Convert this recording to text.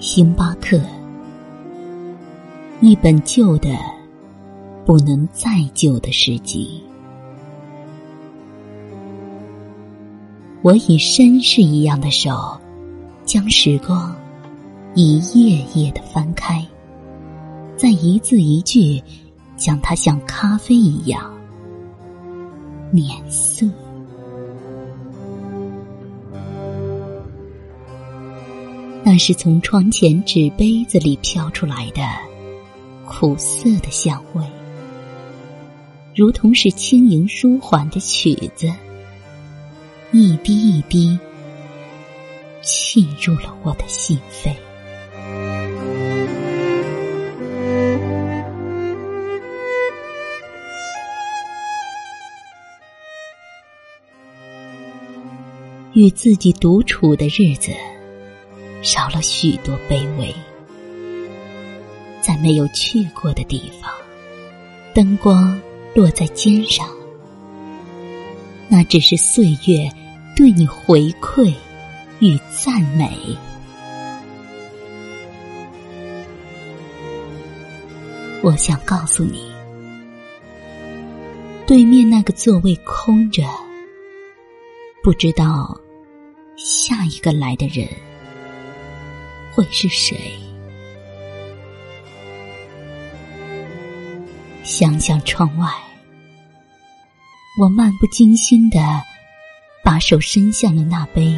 星巴克，一本旧的不能再旧的诗集。我以绅士一样的手，将时光一页页的翻开，再一字一句，将它像咖啡一样碾碎。那是从窗前纸杯子里飘出来的苦涩的香味，如同是轻盈舒缓的曲子，一滴一滴沁入了我的心扉。与自己独处的日子。少了许多卑微，在没有去过的地方，灯光落在肩上，那只是岁月对你回馈与赞美。我想告诉你，对面那个座位空着，不知道下一个来的人。会是谁？想想窗外，我漫不经心的把手伸向了那杯